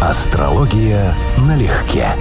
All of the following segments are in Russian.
Астрология налегке.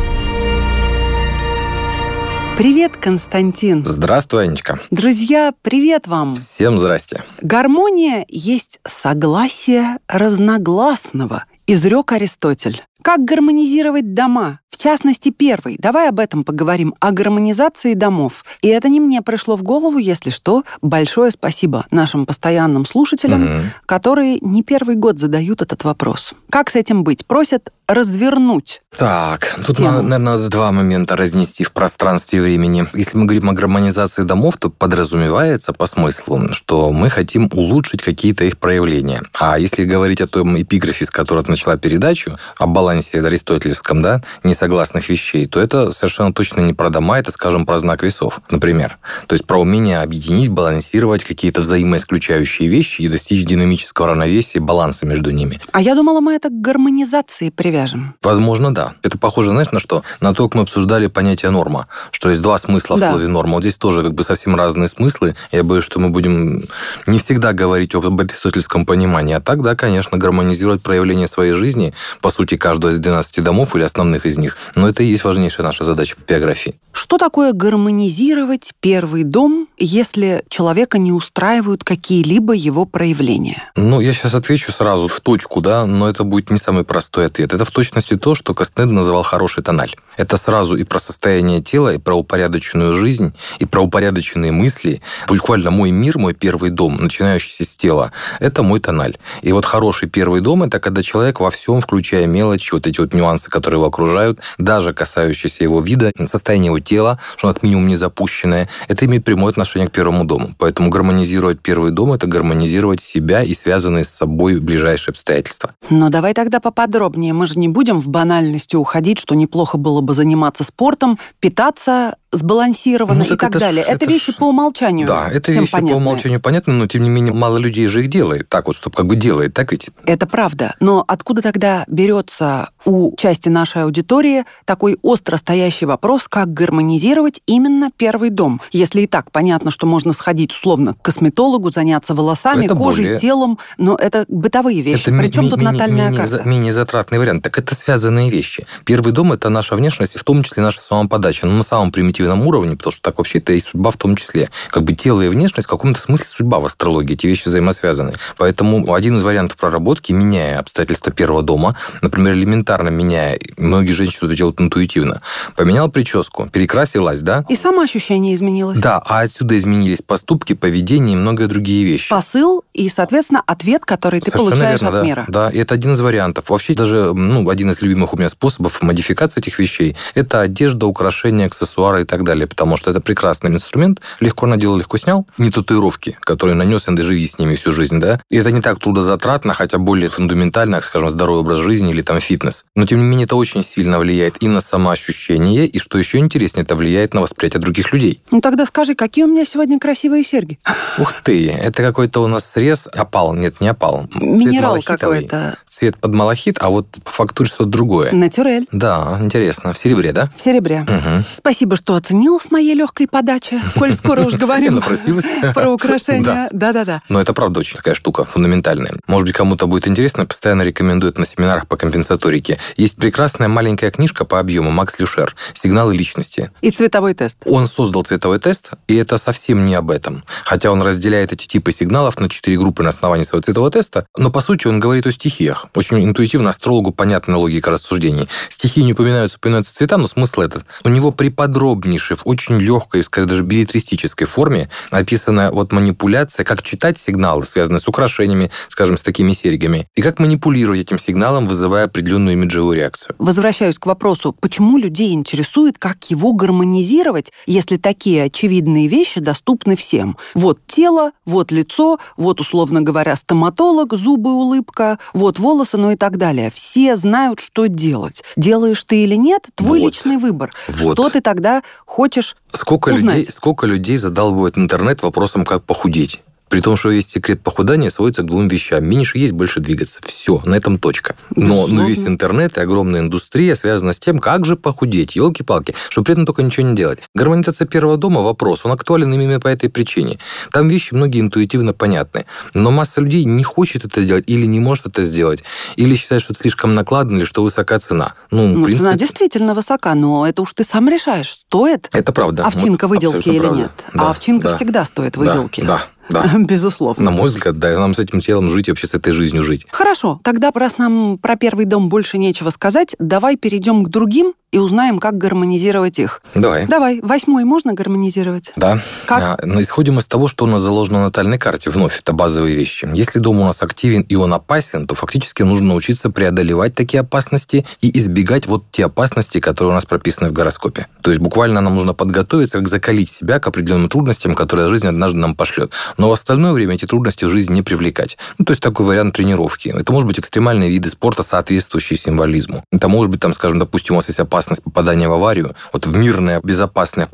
Привет, Константин. Здравствуй, Анечка. Друзья, привет вам. Всем здрасте. Гармония есть согласие разногласного, изрек Аристотель. Как гармонизировать дома? В частности, первый. Давай об этом поговорим, о гармонизации домов. И это не мне пришло в голову, если что. Большое спасибо нашим постоянным слушателям, угу. которые не первый год задают этот вопрос. Как с этим быть? Просят развернуть. Так, тут, тему. наверное, надо два момента разнести в пространстве и времени. Если мы говорим о гармонизации домов, то подразумевается по смыслу, что мы хотим улучшить какие-то их проявления. А если говорить о том эпиграфе, с которого ты начала передачу, о балансе аристотельском, да, несогласных вещей, то это совершенно точно не про дома, это, скажем, про знак весов, например. То есть про умение объединить, балансировать какие-то взаимоисключающие вещи и достичь динамического равновесия, баланса между ними. А я думала, мы это к гармонизации привяжем. Возможно, да. Это похоже, знаешь, на что? На то, как мы обсуждали понятие норма, что есть два смысла да. в слове норма. Вот здесь тоже как бы совсем разные смыслы. Я боюсь, что мы будем не всегда говорить об аристотельском понимании, а так, да, конечно, гармонизировать проявление своей жизни, по сути, каждого из 12 домов или основных из них. Но это и есть важнейшая наша задача по биографии. Что такое гармонизировать первый дом, если человека не устраивают какие-либо его проявления? Ну, я сейчас отвечу сразу в точку, да, но это будет не самый простой ответ. Это в точности то, что Кастнед называл хороший тональ. Это сразу и про состояние тела, и про упорядоченную жизнь, и про упорядоченные мысли. Буквально мой мир, мой первый дом, начинающийся с тела, это мой тональ. И вот хороший первый дом – это когда человек во всем, включая мелочи, вот эти вот нюансы, которые его окружают, даже касающиеся его вида, состояния его тела, что он как минимум не запущенное, это имеет прямое отношение к первому дому. Поэтому гармонизировать первый дом – это гармонизировать себя и связанные с собой ближайшие обстоятельства. Но давай тогда поподробнее. Мы же не будем в банальности уходить, что неплохо было бы заниматься спортом, питаться сбалансированно ну, и так, далее. Ж, это, это вещи ж... по умолчанию. Да, это вещи понятные. по умолчанию понятны, но тем не менее мало людей же их делает. Так вот, чтобы как бы делает, так ведь? Это правда. Но откуда тогда берется у части нашей аудитории такой остро стоящий вопрос, как гармонизировать именно первый дом? Если и так понятно, что можно сходить условно к косметологу, заняться волосами, это кожей, более... телом, но это бытовые вещи. Это Причем ми- тут ми- натальная ми- карта? Менее затратный вариант. Так это связанные вещи. Первый дом – это наша внешность, в том числе наша самоподача. Но на самом примитивном уровне, потому что так вообще-то и судьба в том числе. Как бы тело и внешность в каком-то смысле судьба в астрологии, эти вещи взаимосвязаны. Поэтому один из вариантов проработки, меняя обстоятельства первого дома, например, элементарно меняя, многие женщины это делают интуитивно, поменял прическу, перекрасилась, да? И самоощущение изменилось. Да, а отсюда изменились поступки, поведение и многие другие вещи. Посыл и, соответственно, ответ, который ты Совершенно получаешь верно, от да. мира. Да, и это один из вариантов. Вообще даже ну, один из любимых у меня способов модификации этих вещей – это одежда, украшения, аксессуары и так далее, потому что это прекрасный инструмент, легко надел, легко снял. Не татуировки, которые нанес, и живи с ними всю жизнь, да. И это не так трудозатратно, хотя более фундаментально, скажем, здоровый образ жизни или там фитнес. Но, тем не менее, это очень сильно влияет и на самоощущение, и, что еще интереснее, это влияет на восприятие других людей. Ну, тогда скажи, какие у меня сегодня красивые серьги? Ух ты, это какой-то у нас срез, опал, нет, не опал. Минерал какой-то. Цвет под малахит, а вот по фактуре что-то другое. Натюрель. Да, интересно. В серебре, да? В серебре. Угу. Спасибо, что оценил с моей легкой подачи, коль скоро уж говорим про украшения. Да-да-да. Но это правда очень такая штука фундаментальная. Может быть, кому-то будет интересно, постоянно рекомендуют на семинарах по компенсаторике. Есть прекрасная маленькая книжка по объему Макс Люшер «Сигналы личности». И цветовой тест. Он создал цветовой тест, и это совсем не об этом. Хотя он разделяет эти типы сигналов на четыре группы на основании своего цветового теста, но по сути он говорит о стихиях. Очень интуитивно астрологу понятна логика рассуждений. Стихии не упоминаются, упоминаются цвета, но смысл этот. У него приподробнейший, в очень легкой, скорее даже билетристической форме описана вот манипуляция, как читать сигналы, связанные с украшениями, скажем, с такими серьгами, и как манипулировать этим сигналом, вызывая определенную имиджевую реакцию. Возвращаюсь к вопросу, почему людей интересует, как его гармонизировать, если такие очевидные вещи доступны всем. Вот тело, вот лицо, вот, условно говоря, стоматолог, зубы, улыбка, вот волосы, ну и так далее. Все знают, что делать. Делаешь ты или нет, твой вот. личный выбор. Вот. Что ты тогда хочешь Сколько узнать. людей, сколько людей задалбывает интернет вопросом, как похудеть? При том, что весь секрет похудания сводится к двум вещам. Меньше есть, больше двигаться. Все, на этом точка. Но, но весь интернет и огромная индустрия связана с тем, как же похудеть, елки-палки, чтобы при этом только ничего не делать. Гармонизация первого дома – вопрос, он актуален именно по этой причине. Там вещи многие интуитивно понятны. Но масса людей не хочет это делать или не может это сделать, или считает, что это слишком накладно, или что высока цена. Ну, ну принципе... цена действительно высока, но это уж ты сам решаешь, стоит это правда. овчинка вот выделки или правда. нет. А да, а овчинка да. всегда стоит выделки. Да, да. Да. Безусловно. На мой взгляд, да, нам с этим телом жить, вообще с этой жизнью жить. Хорошо, тогда раз нам про первый дом больше нечего сказать, давай перейдем к другим и узнаем, как гармонизировать их. Давай. Давай. Восьмой можно гармонизировать? Да. Как? А, но исходим из того, что у нас заложено на натальной карте. Вновь, это базовые вещи. Если дом у нас активен и он опасен, то фактически нужно научиться преодолевать такие опасности и избегать вот те опасности, которые у нас прописаны в гороскопе. То есть буквально нам нужно подготовиться, как закалить себя к определенным трудностям, которые жизнь однажды нам пошлет. Но в остальное время эти трудности в жизни не привлекать. Ну, то есть такой вариант тренировки. Это может быть экстремальные виды спорта, соответствующие символизму. Это может быть, там, скажем, допустим, у вас есть опасность попадания в аварию, вот в мирное, безопасное в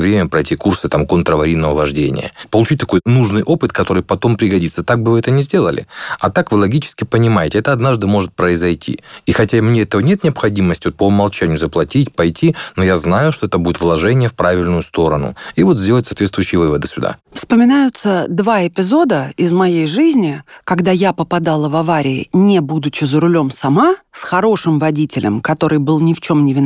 время пройти курсы там контраварийного вождения. Получить такой нужный опыт, который потом пригодится. Так бы вы это не сделали. А так вы логически понимаете, это однажды может произойти. И хотя мне этого нет необходимости вот по умолчанию заплатить, пойти, но я знаю, что это будет вложение в правильную сторону. И вот сделать соответствующие выводы сюда. Вспоминаются два эпизода из моей жизни, когда я попадала в аварии, не будучи за рулем сама, с хорошим водителем, который был ни в чем не виноват,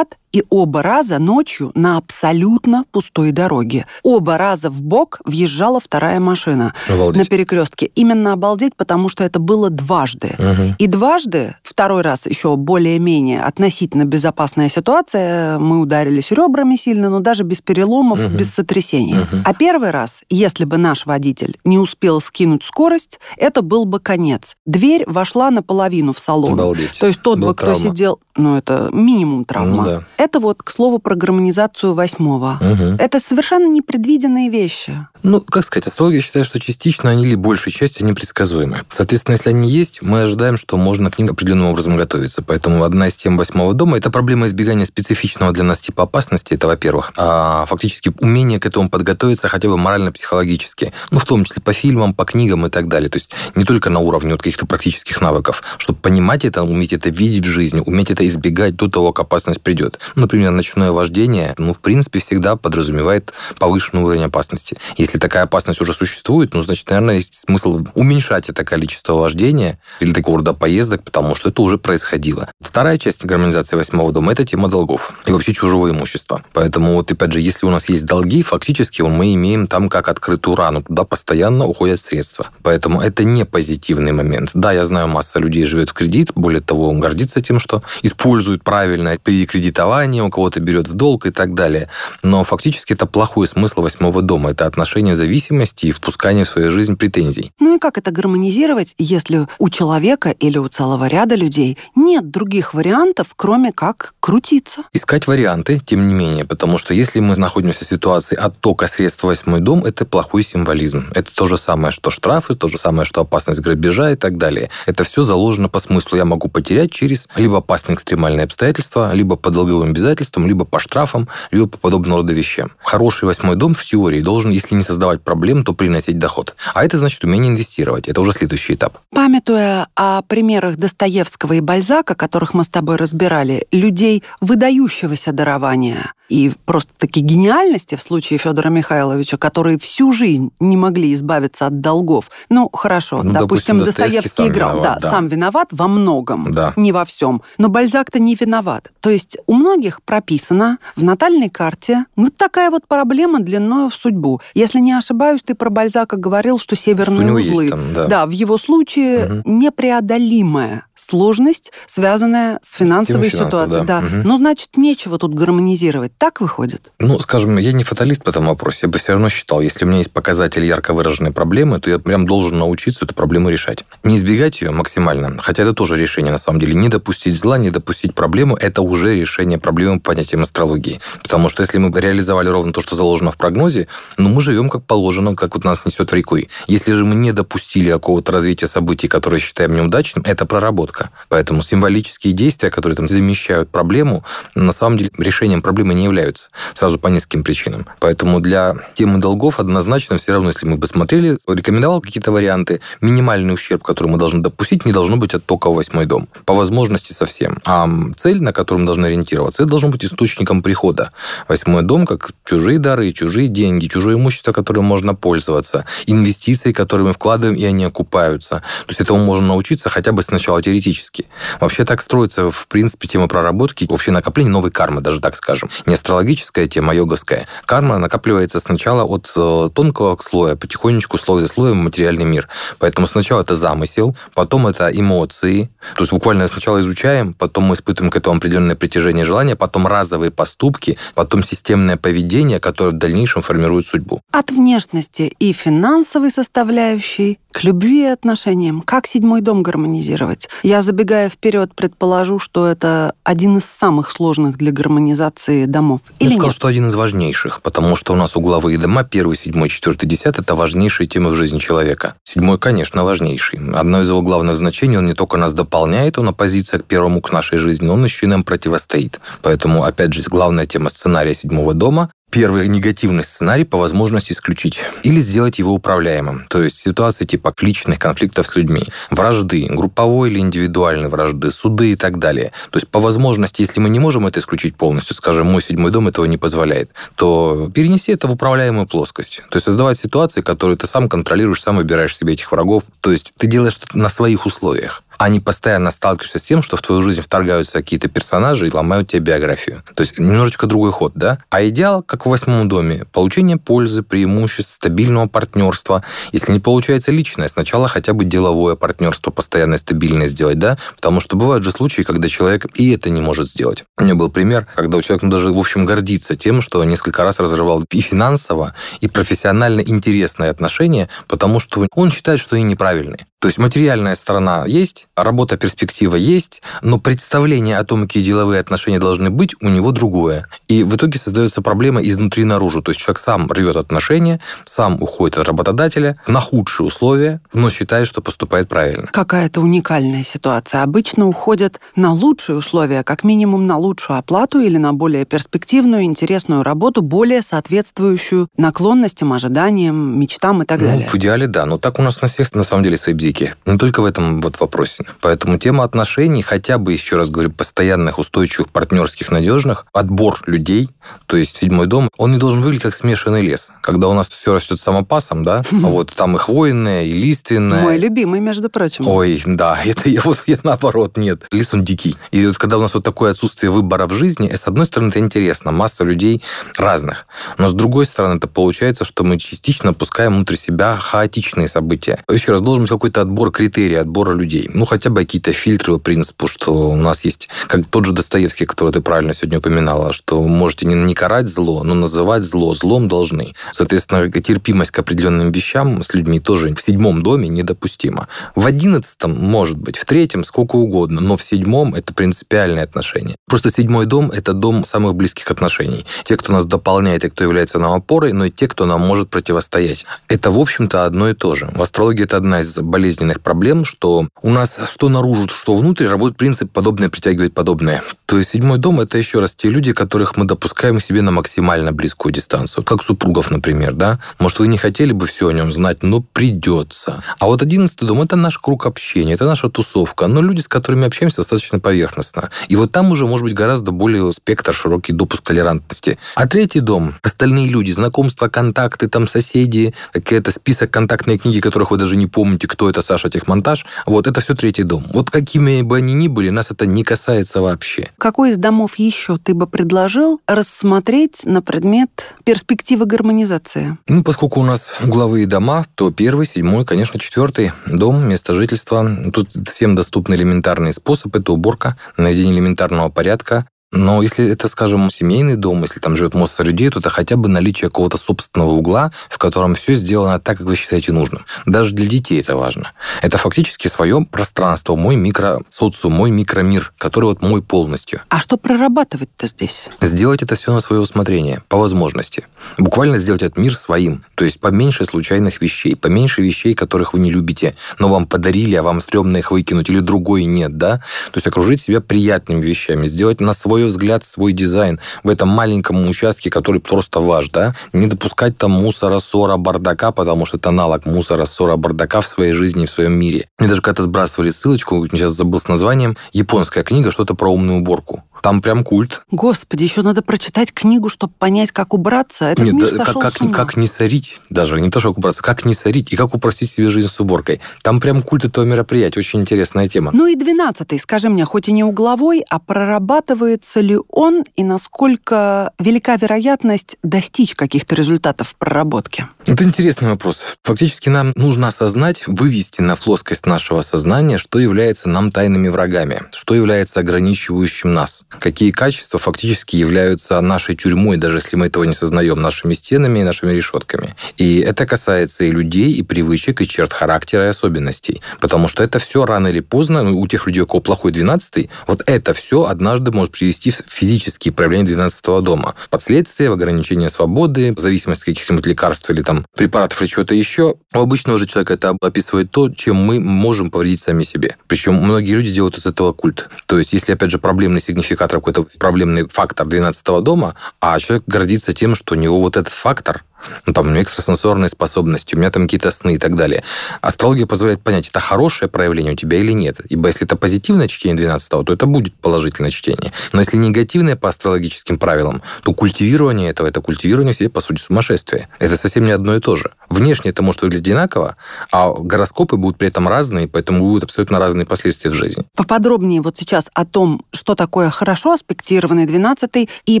и оба раза ночью на абсолютно пустой дороге. Оба раза в бок въезжала вторая машина обалдеть. на перекрестке. Именно обалдеть, потому что это было дважды. Угу. И дважды, второй раз еще более-менее относительно безопасная ситуация, мы ударились ребрами сильно, но даже без переломов, угу. без сотрясений. Угу. А первый раз, если бы наш водитель не успел скинуть скорость, это был бы конец. Дверь вошла наполовину в салон. Обалдеть. То есть тот Был бы, кто травма. сидел, ну это минимум травма. Ну, да. Это вот, к слову, про гармонизацию восьмого. Угу. Это совершенно непредвиденные вещи. Ну, как сказать, астрологи считают, что частично они или большей частью непредсказуемы. Соответственно, если они есть, мы ожидаем, что можно к ним определенным образом готовиться. Поэтому одна из тем восьмого дома – это проблема избегания специфичного для нас типа опасности, это во-первых. А фактически умение к этому подготовиться хотя бы морально-психологически. Ну, в том числе по фильмам, по книгам и так далее. То есть не только на уровне вот каких-то практических навыков. Чтобы понимать это, уметь это видеть в жизни, уметь это избегать до того, как опасность придет. Например, ночное вождение, ну, в принципе, всегда подразумевает повышенный уровень опасности. Если такая опасность уже существует, ну, значит, наверное, есть смысл уменьшать это количество вождения или такого рода поездок, потому что это уже происходило. Вторая часть гармонизации восьмого дома – это тема долгов и вообще чужого имущества. Поэтому вот, опять же, если у нас есть долги, фактически мы имеем там как открытую рану, туда постоянно уходят средства. Поэтому это не позитивный момент. Да, я знаю, масса людей живет в кредит, более того, он гордится тем, что использует правильно при кредитовании, у кого-то берет в долг и так далее. Но фактически это плохой смысл восьмого дома. Это отношение зависимости и впускание в свою жизнь претензий. Ну и как это гармонизировать, если у человека или у целого ряда людей нет других вариантов, кроме как крутиться? Искать варианты, тем не менее, потому что если мы находимся в ситуации оттока средств в восьмой дом, это плохой символизм. Это то же самое, что штрафы, то же самое, что опасность грабежа и так далее. Это все заложено по смыслу. Я могу потерять через либо опасные экстремальные обстоятельства, либо по долговым обязательствам, либо по штрафам, либо по подобного рода вещам. Хороший восьмой дом в теории должен, если не создавать проблем, то приносить доход. А это значит умение инвестировать. Это уже следующий этап. Памятуя о примерах Достоевского и Бальзака, которых мы с тобой разбирали, людей выдающегося дарования и просто-таки гениальности в случае Федора Михайловича, которые всю жизнь не могли избавиться от долгов. Ну, хорошо, ну, допустим, допустим, Достоевский, Достоевский играл, виноват, да, да, сам виноват во многом, да. не во всем. Но Бальзак-то не виноват. То есть у многих прописано в натальной карте вот такая вот проблема длиною в судьбу. Если не ошибаюсь, ты про Бальзака говорил, что северные что узлы. там, да. да, в его случае угу. непреодолимая сложность, связанная с финансовой ситуацией. Да. Да. Угу. Ну, значит, нечего тут гармонизировать. Так выходит? Ну, скажем, я не фаталист по этому вопросу. Я бы все равно считал, если у меня есть показатели ярко выраженной проблемы, то я прям должен научиться эту проблему решать. Не избегать ее максимально, хотя это тоже решение на самом деле. Не допустить зла, не допустить допустить проблему, это уже решение проблемы по понятиям астрологии. Потому что если мы реализовали ровно то, что заложено в прогнозе, ну, мы живем как положено, как вот нас несет реку. Если же мы не допустили какого-то развития событий, которые считаем неудачным, это проработка. Поэтому символические действия, которые там замещают проблему, на самом деле решением проблемы не являются. Сразу по нескольким причинам. Поэтому для темы долгов однозначно все равно, если мы бы смотрели, рекомендовал какие-то варианты, минимальный ущерб, который мы должны допустить, не должно быть оттока в восьмой дом. По возможности совсем. А цель, на которую мы должны ориентироваться, это должен быть источником прихода. Восьмой дом, как чужие дары, чужие деньги, чужое имущество, которым можно пользоваться, инвестиции, которые мы вкладываем, и они окупаются. То есть этому можно научиться хотя бы сначала теоретически. Вообще так строится, в принципе, тема проработки, вообще накопление новой кармы, даже так скажем. Не астрологическая тема, а йоговская. Карма накапливается сначала от э, тонкого слоя, потихонечку, слой за слоем, в материальный мир. Поэтому сначала это замысел, потом это эмоции. То есть буквально сначала изучаем, потом мы испытываем к этому определенное притяжение желания, потом разовые поступки, потом системное поведение, которое в дальнейшем формирует судьбу. От внешности и финансовой составляющей к любви и отношениям. Как седьмой дом гармонизировать? Я, забегая вперед, предположу, что это один из самых сложных для гармонизации домов. Или Я сказал, нет? что один из важнейших, потому что у нас угловые дома, первый, седьмой, четвертый, десятый, это важнейшие темы в жизни человека. Седьмой, конечно, важнейший. Одно из его главных значений, он не только нас дополняет, он оппозиция к первому, к нашей жизни, но он еще и нам противостоит. Поэтому, опять же, главная тема сценария седьмого дома первый негативный сценарий по возможности исключить или сделать его управляемым. То есть ситуации типа личных конфликтов с людьми, вражды, групповой или индивидуальной вражды, суды и так далее. То есть по возможности, если мы не можем это исключить полностью, скажем, мой седьмой дом этого не позволяет, то перенеси это в управляемую плоскость. То есть создавать ситуации, которые ты сам контролируешь, сам выбираешь себе этих врагов. То есть ты делаешь это на своих условиях а не постоянно сталкиваешься с тем, что в твою жизнь вторгаются какие-то персонажи и ломают тебе биографию. То есть немножечко другой ход, да? А идеал, как в восьмом доме, получение пользы, преимуществ, стабильного партнерства. Если не получается личное, сначала хотя бы деловое партнерство постоянно стабильное сделать, да? Потому что бывают же случаи, когда человек и это не может сделать. У меня был пример, когда у человека ну, даже, в общем, гордится тем, что несколько раз разрывал и финансово, и профессионально интересные отношения, потому что он считает, что они неправильные. То есть материальная сторона есть, работа, перспектива есть, но представление о том, какие деловые отношения должны быть, у него другое. И в итоге создается проблема изнутри наружу. То есть человек сам рвет отношения, сам уходит от работодателя на худшие условия, но считает, что поступает правильно. Какая-то уникальная ситуация. Обычно уходят на лучшие условия, как минимум на лучшую оплату или на более перспективную, интересную работу, более соответствующую наклонностям, ожиданиям, мечтам и так ну, далее. В идеале, да. Но так у нас на всех, на самом деле, свои бзики. Не только в этом вот вопросе. Поэтому тема отношений, хотя бы, еще раз говорю, постоянных, устойчивых, партнерских, надежных, отбор людей, то есть седьмой дом, он не должен выглядеть как смешанный лес. Когда у нас все растет самопасом, да, вот там и хвойное, и лиственное. Мой любимый, между прочим. Ой, да, это я вот я наоборот, нет. Лес он дикий. И вот когда у нас вот такое отсутствие выбора в жизни, с одной стороны, это интересно, масса людей разных. Но с другой стороны, это получается, что мы частично пускаем внутрь себя хаотичные события. Еще раз, должен быть какой-то отбор критерий отбора людей. Ну, хотя бы какие-то фильтры по принципу, что у нас есть, как тот же Достоевский, который ты правильно сегодня упоминала, что можете не, не карать зло, но называть зло злом должны. Соответственно, терпимость к определенным вещам с людьми тоже в седьмом доме недопустима. В одиннадцатом, может быть, в третьем сколько угодно, но в седьмом это принципиальные отношения. Просто седьмой дом – это дом самых близких отношений. Те, кто нас дополняет и кто является нам опорой, но и те, кто нам может противостоять. Это, в общем-то, одно и то же. В астрологии это одна из болезненных проблем, что у нас что наружу, что внутрь работает принцип «подобное притягивает подобное». То есть седьмой дом – это еще раз те люди, которых мы допускаем к себе на максимально близкую дистанцию. Как супругов, например, да? Может, вы не хотели бы все о нем знать, но придется. А вот одиннадцатый дом – это наш круг общения, это наша тусовка, но люди, с которыми общаемся, достаточно поверхностно. И вот там уже может быть гораздо более спектр, широкий допуск толерантности. А третий дом – остальные люди, знакомства, контакты, там соседи, какие-то список контактной книги, которых вы даже не помните, кто это Саша Техмонтаж. Вот это все третий дом. Вот какими бы они ни были, нас это не касается вообще. Какой из домов еще ты бы предложил рассмотреть на предмет перспективы гармонизации? Ну, поскольку у нас угловые дома, то первый, седьмой, конечно, четвертый дом, место жительства. Тут всем доступны элементарные способы. Это уборка, наведение элементарного порядка, Но если это, скажем, семейный дом, если там живет масса людей, то это хотя бы наличие какого-то собственного угла, в котором все сделано так, как вы считаете нужным. Даже для детей это важно. Это фактически свое пространство, мой микросоциум, мой микромир, который вот мой полностью. А что прорабатывать-то здесь? Сделать это все на свое усмотрение, по возможности. Буквально сделать этот мир своим. То есть поменьше случайных вещей, поменьше вещей, которых вы не любите, но вам подарили, а вам стрёмно их выкинуть, или другой нет, да? То есть окружить себя приятными вещами, сделать на свой взгляд свой дизайн в этом маленьком участке, который просто ваш, да? Не допускать там мусора, ссора, бардака, потому что это аналог мусора, ссора, бардака в своей жизни, в своем мире. Мне даже когда-то сбрасывали ссылочку, сейчас забыл с названием, японская книга, что-то про умную уборку. Там прям культ. Господи, еще надо прочитать книгу, чтобы понять, как убраться. Этот Нет, мир да, сошел как, с ума. как, как не сорить даже, не то, что как убраться, как не сорить и как упростить себе жизнь с уборкой. Там прям культ этого мероприятия, очень интересная тема. Ну и двенадцатый, скажи мне, хоть и не угловой, а прорабатывается ли он и насколько велика вероятность достичь каких-то результатов в проработке? Это интересный вопрос. Фактически нам нужно осознать, вывести на плоскость нашего сознания, что является нам тайными врагами, что является ограничивающим нас, какие качества фактически являются нашей тюрьмой, даже если мы этого не сознаем, нашими стенами и нашими решетками. И это касается и людей, и привычек, и черт характера, и особенностей. Потому что это все рано или поздно, ну, у тех людей, у кого плохой 12 вот это все однажды может привести в физические проявления 12 дома. Последствия, ограничение свободы, в зависимости от каких-нибудь лекарств или там препаратов или чего-то еще. У обычного же человека это описывает то, чем мы можем повредить сами себе. Причем многие люди делают из этого культ. То есть, если, опять же, проблемный сигнификатор, какой-то проблемный фактор 12 дома, а человек гордится тем, что у него вот этот фактор ну, там, экстрасенсорные способности, у меня там какие-то сны и так далее. Астрология позволяет понять, это хорошее проявление у тебя или нет. Ибо если это позитивное чтение 12 то это будет положительное чтение. Но если негативное по астрологическим правилам, то культивирование этого, это культивирование себе, по сути, сумасшествие. Это совсем не одно и то же. Внешне это может выглядеть одинаково, а гороскопы будут при этом разные, поэтому будут абсолютно разные последствия в жизни. Поподробнее вот сейчас о том, что такое хорошо аспектированный 12 и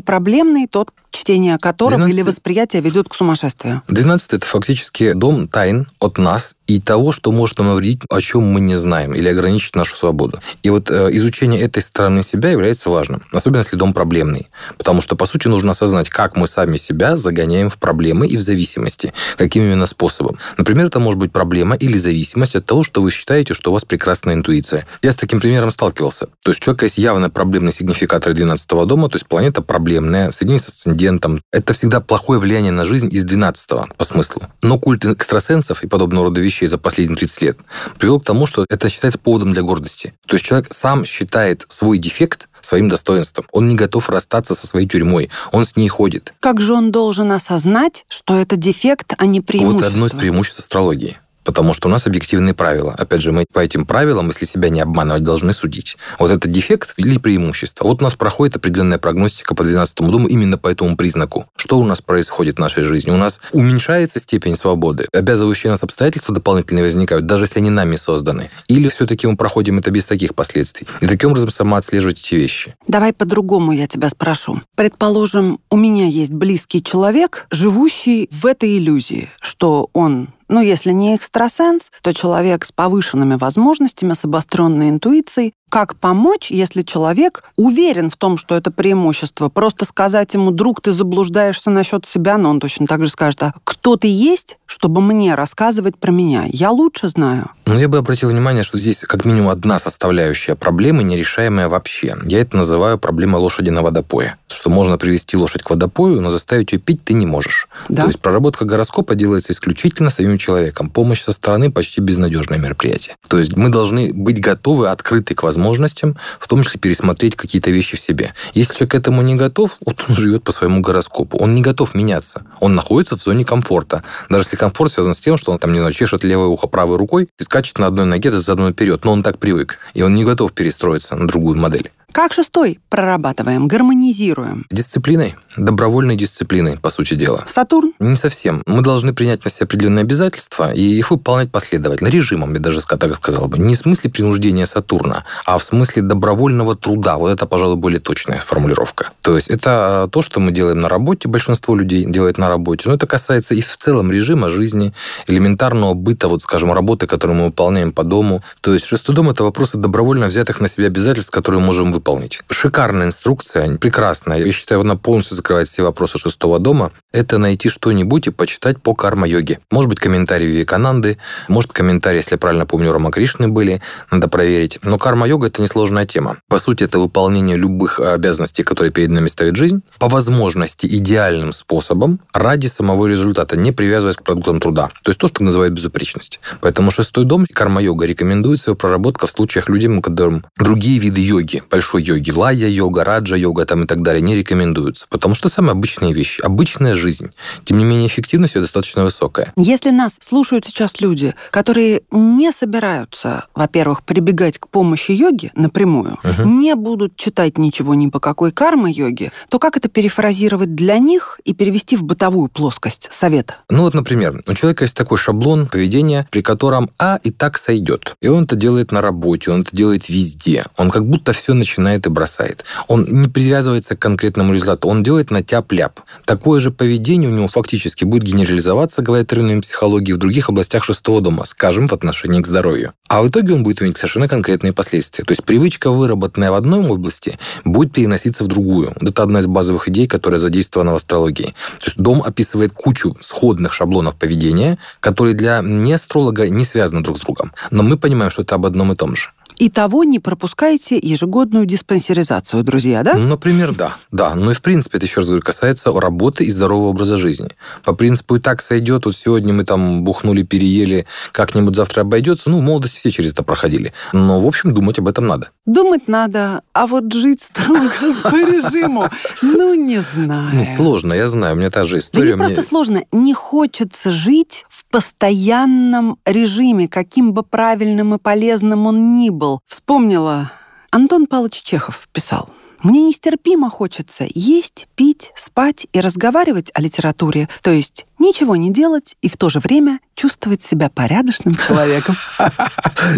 проблемный тот, чтение которого 12 или восприятие ведет к сумасшествию. 12 это фактически дом тайн от нас и того, что может нам навредить, о чем мы не знаем, или ограничить нашу свободу. И вот э, изучение этой стороны себя является важным, особенно если дом проблемный. Потому что, по сути, нужно осознать, как мы сами себя загоняем в проблемы и в зависимости, каким именно способом. Например, это может быть проблема или зависимость от того, что вы считаете, что у вас прекрасная интуиция. Я с таким примером сталкивался. То есть у человека есть явно проблемный сигнификатор 12 дома, то есть планета проблемная, в соединении с асцендентом. Это всегда плохое влияние на жизнь из 12 по смыслу. Но культ экстрасенсов и подобного рода вещей за последние 30 лет привел к тому, что это считается поводом для гордости. То есть человек сам считает свой дефект своим достоинством. Он не готов расстаться со своей тюрьмой. Он с ней ходит. Как же он должен осознать, что это дефект, а не преимущество? Вот одно из преимуществ астрологии. Потому что у нас объективные правила. Опять же, мы по этим правилам, если себя не обманывать, должны судить. Вот это дефект или преимущество. Вот у нас проходит определенная прогностика по 12 дому именно по этому признаку. Что у нас происходит в нашей жизни? У нас уменьшается степень свободы, обязывающие нас обстоятельства дополнительные возникают, даже если они нами созданы. Или все-таки мы проходим это без таких последствий. И таким образом сама отслеживать эти вещи. Давай по-другому я тебя спрошу. Предположим, у меня есть близкий человек, живущий в этой иллюзии, что он ну, если не экстрасенс, то человек с повышенными возможностями, с обостренной интуицией, как помочь, если человек уверен в том, что это преимущество? Просто сказать ему, друг, ты заблуждаешься насчет себя, но он точно так же скажет, а кто ты есть, чтобы мне рассказывать про меня? Я лучше знаю. Ну, я бы обратил внимание, что здесь как минимум одна составляющая проблемы, нерешаемая вообще. Я это называю проблемой лошади на водопое. Что можно привести лошадь к водопою, но заставить ее пить ты не можешь. Да. То есть проработка гороскопа делается исключительно самим человеком. Помощь со стороны почти безнадежное мероприятие. То есть мы должны быть готовы, открыты к возможностям возможностям, в том числе пересмотреть какие-то вещи в себе. Если человек к этому не готов, вот он живет по своему гороскопу. Он не готов меняться. Он находится в зоне комфорта. Даже если комфорт связан с тем, что он там, не знаю, чешет левое ухо правой рукой и скачет на одной ноге задом наперед. Но он так привык. И он не готов перестроиться на другую модель. Как шестой прорабатываем, гармонизируем? Дисциплиной, добровольной дисциплиной, по сути дела. Сатурн? Не совсем. Мы должны принять на себя определенные обязательства и их выполнять последовательно, режимом, я даже так сказал бы. Не в смысле принуждения Сатурна, а в смысле добровольного труда. Вот это, пожалуй, более точная формулировка. То есть это то, что мы делаем на работе, большинство людей делает на работе, но это касается и в целом режима жизни, элементарного быта, вот, скажем, работы, которую мы выполняем по дому. То есть шестой дом – это вопросы добровольно взятых на себя обязательств, которые мы можем выполнить. Шикарная инструкция, прекрасная. Я считаю, она полностью закрывает все вопросы шестого дома. Это найти что-нибудь и почитать по карма-йоге. Может быть, комментарии Вивекананды, может, комментарии, если я правильно помню, Рома Кришны были, надо проверить. Но карма-йога – это несложная тема. По сути, это выполнение любых обязанностей, которые перед нами ставит жизнь, по возможности идеальным способом ради самого результата, не привязываясь к продуктам труда. То есть то, что называют безупречность. Поэтому шестой дом карма-йога рекомендует свою проработку в случаях людям, которым другие виды йоги, большой йоги, лая-йога, раджа-йога там и так далее, не рекомендуются. Потому что самые обычные вещи, обычная жизнь. Тем не менее, эффективность ее достаточно высокая. Если нас слушают сейчас люди, которые не собираются, во-первых, прибегать к помощи йоги напрямую, угу. не будут читать ничего ни по какой карма-йоге, то как это перефразировать для них и перевести в бытовую плоскость совета? Ну вот, например, у человека есть такой шаблон поведения, при котором А и так сойдет. И он это делает на работе, он это делает везде. Он как будто все начинает и бросает. Он не привязывается к конкретному результату, он делает на тяп-ляп. Такое же поведение у него фактически будет генерализоваться, говорят терминами психологии, в других областях шестого дома, скажем, в отношении к здоровью. А в итоге он будет иметь совершенно конкретные последствия. То есть привычка, выработанная в одной области, будет переноситься в другую. Вот это одна из базовых идей, которая задействована в астрологии. То есть дом описывает кучу сходных шаблонов поведения, которые для не астролога не связаны друг с другом. Но мы понимаем, что это об одном и том же. И того не пропускайте ежегодную диспансеризацию, друзья, да? Ну, например, да. Да, ну и в принципе, это еще раз говорю, касается работы и здорового образа жизни. По принципу и так сойдет, вот сегодня мы там бухнули, переели, как-нибудь завтра обойдется. Ну, в молодости все через это проходили. Но, в общем, думать об этом надо. Думать надо, а вот жить строго по режиму, ну, не знаю. Сложно, я знаю, у меня та же история. Да не просто сложно, не хочется жить в постоянном режиме, каким бы правильным и полезным он ни был был. Вспомнила. Антон Павлович Чехов писал. Мне нестерпимо хочется есть, пить, спать и разговаривать о литературе, то есть ничего не делать и в то же время чувствовать себя порядочным человеком.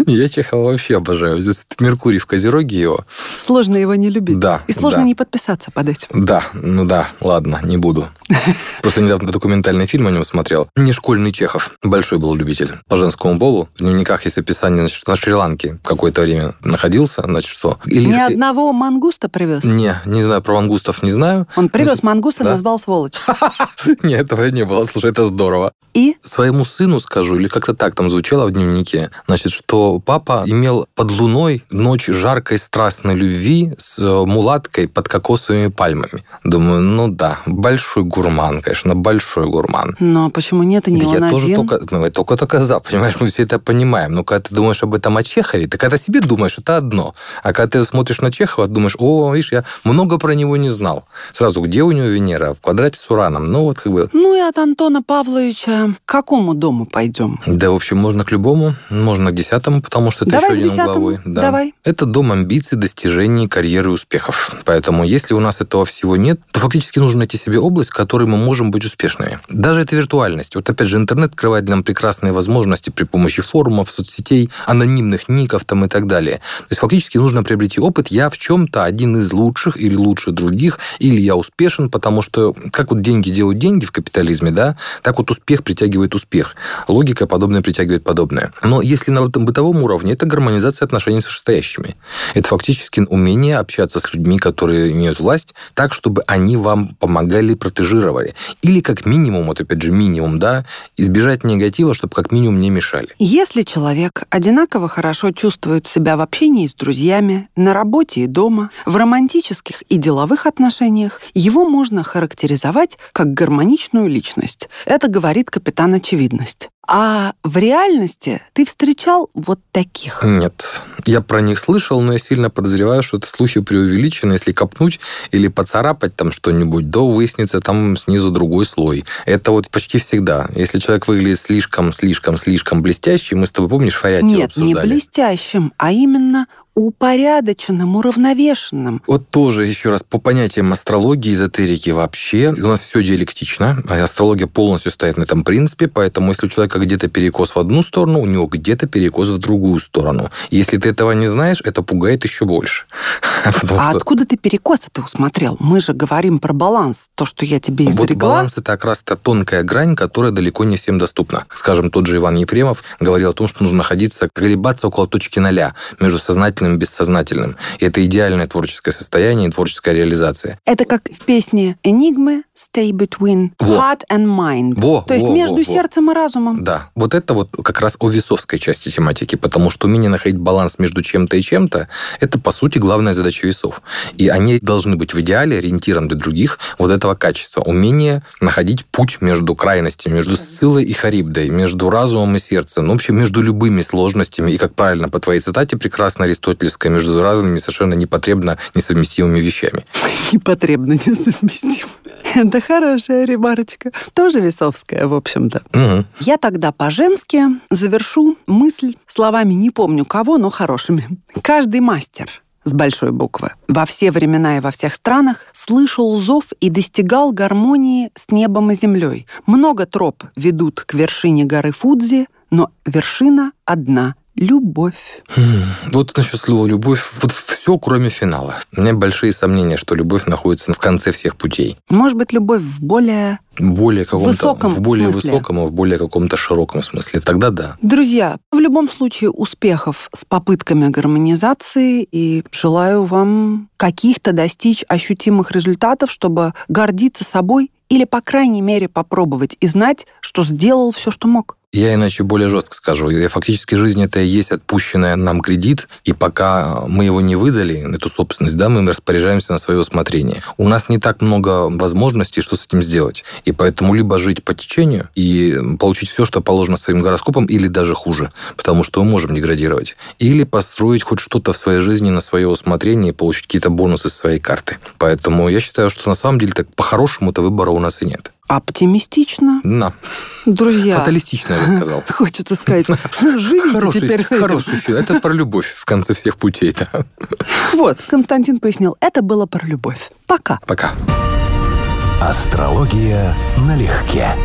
Я Чехова вообще обожаю. Здесь Меркурий в Козероге его. Сложно его не любить. Да. И сложно да. не подписаться под этим. Да, ну да, ладно, не буду. Просто недавно документальный фильм о нем смотрел. Не школьный Чехов. Большой был любитель. По женскому полу. В дневниках есть описание, значит, на Шри-Ланке какое-то время находился, значит, что... Или... Ни одного мангуста привез? Не, не знаю, про мангустов не знаю. Он привез мангуста, да? назвал сволочь. Нет, этого не было. Слушай, это здорово. И? Своему сыну скажу, или как-то так там звучало в дневнике, значит, что папа имел под луной ночь жаркой страстной любви с мулаткой под кокосовыми пальмами. Думаю, ну да, большой гурман, конечно, большой гурман. Но почему нет и не да он я тоже один? только, ну, только, только за, понимаешь, мы все это понимаем. Но когда ты думаешь об этом о Чехове, ты когда себе думаешь, это одно. А когда ты смотришь на Чехова, думаешь, о, видишь, я много про него не знал. Сразу, где у него Венера? В квадрате с Ураном. Ну, вот как бы... Ну и от Антона Павловича к какому дому пойдем? Да, в общем, можно к любому, можно к десятому, потому что это Давай еще один угловой. Да. Давай. Это дом амбиций, достижений, карьеры успехов. Поэтому, если у нас этого всего нет, то фактически нужно найти себе область, в которой мы можем быть успешными. Даже это виртуальность. Вот опять же, интернет открывает для нам прекрасные возможности при помощи форумов, соцсетей, анонимных ников там и так далее. То есть фактически нужно приобрести опыт. Я в чем-то один из лучших или лучше других, или я успешен, потому что как вот деньги делают деньги в капитализме, да, так вот успех притягивает успех. Логика подобная притягивает подобное. Но если на этом бытовом уровне, это гармонизация отношений с вышестоящими. Это фактически умение общаться с людьми, которые имеют власть, так, чтобы они вам помогали, протежировали. Или как минимум, вот опять же минимум, да, избежать негатива, чтобы как минимум не мешали. Если человек одинаково хорошо чувствует себя в общении с друзьями, на работе и дома, в романтических и деловых отношениях, его можно характеризовать как гармоничную личность. Это говорит капитан очевидность. А в реальности ты встречал вот таких? Нет. Я про них слышал, но я сильно подозреваю, что это слухи преувеличены. Если копнуть или поцарапать там что-нибудь, то выяснится там снизу другой слой. Это вот почти всегда. Если человек выглядит слишком, слишком, слишком блестящим, мы с тобой, помнишь, Фарятьева Нет, не обсуждали? блестящим, а именно упорядоченным, уравновешенным. Вот тоже еще раз по понятиям астрологии, эзотерики вообще, у нас все диалектично, а астрология полностью стоит на этом принципе, поэтому если у человека где-то перекос в одну сторону, у него где-то перекос в другую сторону. Если ты этого не знаешь, это пугает еще больше. А откуда ты перекос это усмотрел? Мы же говорим про баланс, то, что я тебе вот изрекла. баланс это как раз та тонкая грань, которая далеко не всем доступна. Скажем, тот же Иван Ефремов говорил о том, что нужно находиться, колебаться около точки ноля между сознательным собственным бессознательным. И это идеальное творческое состояние и творческая реализация. Это как в песне «Enigma stay between Во. heart and mind». Во, То есть во, между во, во. сердцем и разумом. Да, вот это вот как раз о весовской части тематики, потому что умение находить баланс между чем-то и чем-то – это, по сути, главная задача весов. И они должны быть в идеале ориентиром для других вот этого качества. Умение находить путь между крайностями, между Сциллой и Харибдой, между разумом и сердцем, ну, вообще между любыми сложностями. И, как правильно по твоей цитате прекрасно аристотельской, между разными совершенно непотребно несовместимыми вещами. Непотребно несовместимо. Это хорошая ремарочка. Тоже весовская, в общем-то. Мгм. Я тогда по-женски завершу мысль словами не помню кого, но хорошими. Каждый мастер с большой буквы во все времена и во всех странах слышал зов и достигал гармонии с небом и землей. Много троп ведут к вершине горы Фудзи, но вершина одна — любовь. Вот насчет слова «любовь». Вот все, кроме финала. У меня большие сомнения, что любовь находится в конце всех путей. Может быть, любовь в более... Более каком-то... высоком в более смысле. высоком и в более каком-то широком смысле. Тогда да. Друзья, в любом случае успехов с попытками гармонизации и желаю вам каких-то достичь ощутимых результатов, чтобы гордиться собой или, по крайней мере, попробовать и знать, что сделал все, что мог. Я иначе более жестко скажу. И Фактически жизнь это и есть отпущенный нам кредит, и пока мы его не выдали, эту собственность, да, мы распоряжаемся на свое усмотрение. У нас не так много возможностей, что с этим сделать. И поэтому либо жить по течению и получить все, что положено своим гороскопом, или даже хуже, потому что мы можем деградировать. Или построить хоть что-то в своей жизни на свое усмотрение и получить какие-то бонусы с своей карты. Поэтому я считаю, что на самом деле так по-хорошему-то выбора у нас и нет. Оптимистично, На, друзья. фаталистично, я бы сказал. Хочется сказать, живите Хороший, теперь с этим. хороший фильм. Это про любовь в конце всех путей. Да. Вот, Константин пояснил, это было про любовь. Пока. Пока. Астрология налегке.